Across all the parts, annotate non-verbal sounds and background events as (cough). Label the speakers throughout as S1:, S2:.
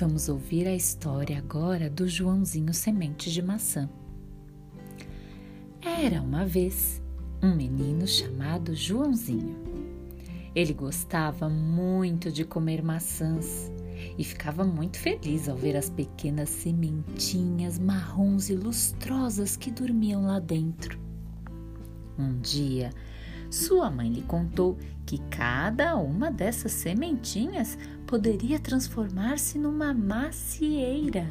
S1: Vamos ouvir a história agora do Joãozinho Semente de Maçã. Era uma vez um menino chamado Joãozinho. Ele gostava muito de comer maçãs e ficava muito feliz ao ver as pequenas sementinhas marrons e lustrosas que dormiam lá dentro. Um dia, sua mãe lhe contou que cada uma dessas sementinhas poderia transformar-se numa macieira.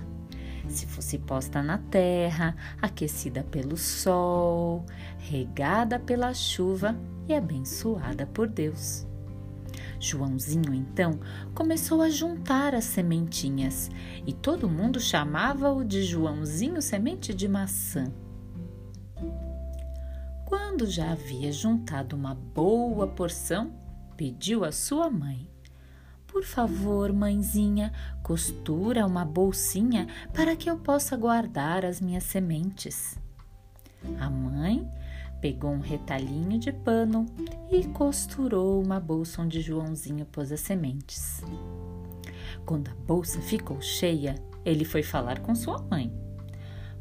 S1: Se fosse posta na terra, aquecida pelo sol, regada pela chuva e abençoada por Deus. Joãozinho então começou a juntar as sementinhas e todo mundo chamava-o de Joãozinho Semente de Maçã. Quando já havia juntado uma boa porção, pediu à sua mãe: Por favor, mãezinha, costura uma bolsinha para que eu possa guardar as minhas sementes. A mãe pegou um retalhinho de pano e costurou uma bolsa onde Joãozinho pôs as sementes. Quando a bolsa ficou cheia, ele foi falar com sua mãe.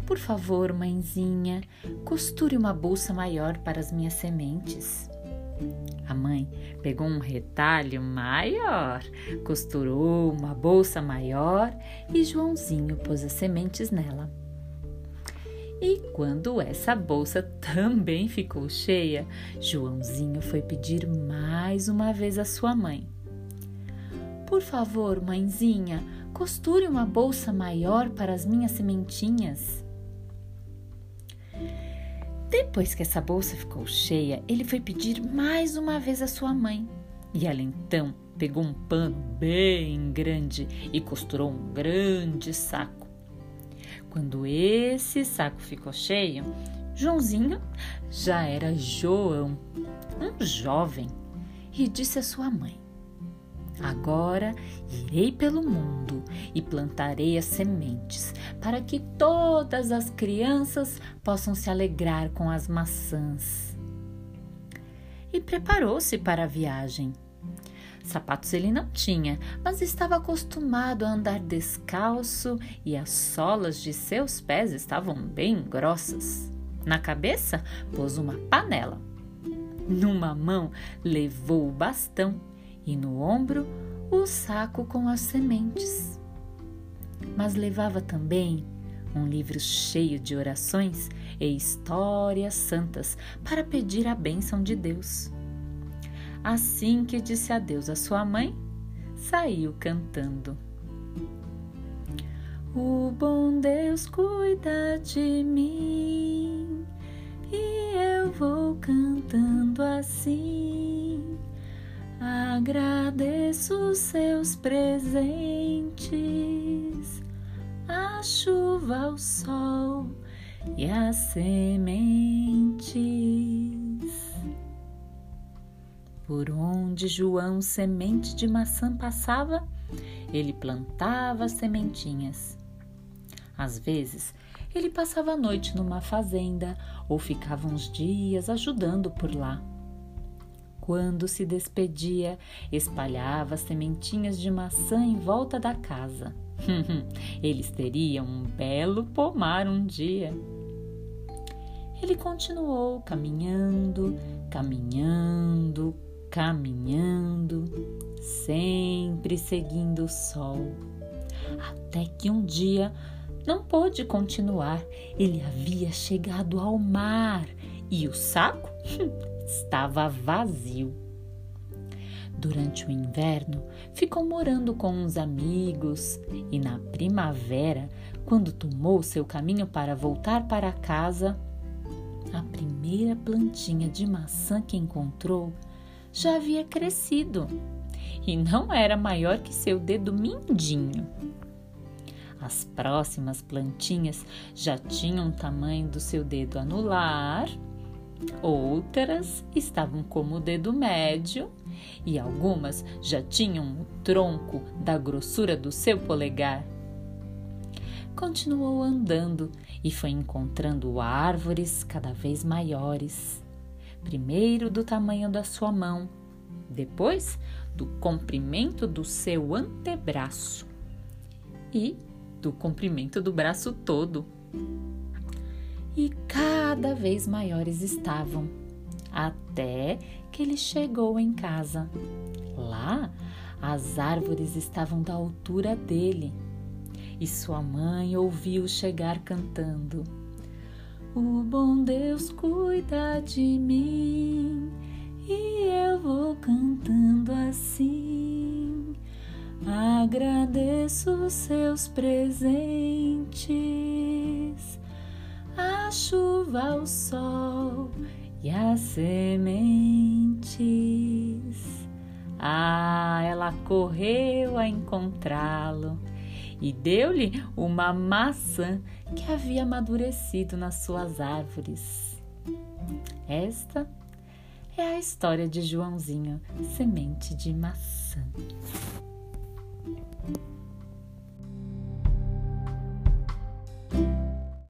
S1: Por favor, mãezinha, costure uma bolsa maior para as minhas sementes. A mãe pegou um retalho maior, costurou uma bolsa maior e Joãozinho pôs as sementes nela. E quando essa bolsa (laughs) também ficou cheia, Joãozinho foi pedir mais uma vez à sua mãe. Por favor, mãezinha, costure uma bolsa maior para as minhas sementinhas. Depois que essa bolsa ficou cheia, ele foi pedir mais uma vez à sua mãe. E ela então pegou um pano bem grande e costurou um grande saco. Quando esse saco ficou cheio, Joãozinho já era João, um jovem, e disse à sua mãe: Agora irei pelo mundo e plantarei as sementes, para que todas as crianças possam se alegrar com as maçãs. E preparou-se para a viagem. Sapatos ele não tinha, mas estava acostumado a andar descalço e as solas de seus pés estavam bem grossas. Na cabeça pôs uma panela. Numa mão levou o bastão e no ombro o saco com as sementes. Mas levava também um livro cheio de orações e histórias santas para pedir a bênção de Deus. Assim que disse adeus à sua mãe, saiu cantando. O bom Deus cuida de mim e eu vou cantando assim Agradeço seus presentes, a chuva, o sol e as sementes. Por onde João semente de maçã passava, ele plantava sementinhas. Às vezes, ele passava a noite numa fazenda ou ficava uns dias ajudando por lá. Quando se despedia, espalhava sementinhas de maçã em volta da casa. (laughs) Eles teriam um belo pomar um dia. Ele continuou caminhando, caminhando, caminhando, sempre seguindo o sol. Até que um dia não pôde continuar. Ele havia chegado ao mar e o saco (laughs) estava vazio. Durante o inverno, ficou morando com uns amigos e na primavera, quando tomou seu caminho para voltar para casa, a primeira plantinha de maçã que encontrou já havia crescido e não era maior que seu dedo mindinho. As próximas plantinhas já tinham o tamanho do seu dedo anular Outras estavam como o dedo médio e algumas já tinham o tronco da grossura do seu polegar. Continuou andando e foi encontrando árvores cada vez maiores. Primeiro do tamanho da sua mão, depois do comprimento do seu antebraço. e do comprimento do braço todo. E cada vez maiores estavam, até que ele chegou em casa. Lá, as árvores estavam da altura dele e sua mãe ouviu chegar cantando: O bom Deus cuida de mim e eu vou cantando assim. Agradeço seus presentes, a chuva, o sol e as sementes. Ah, ela correu a encontrá-lo e deu-lhe uma maçã que havia amadurecido nas suas árvores. Esta é a história de Joãozinho, semente de maçã.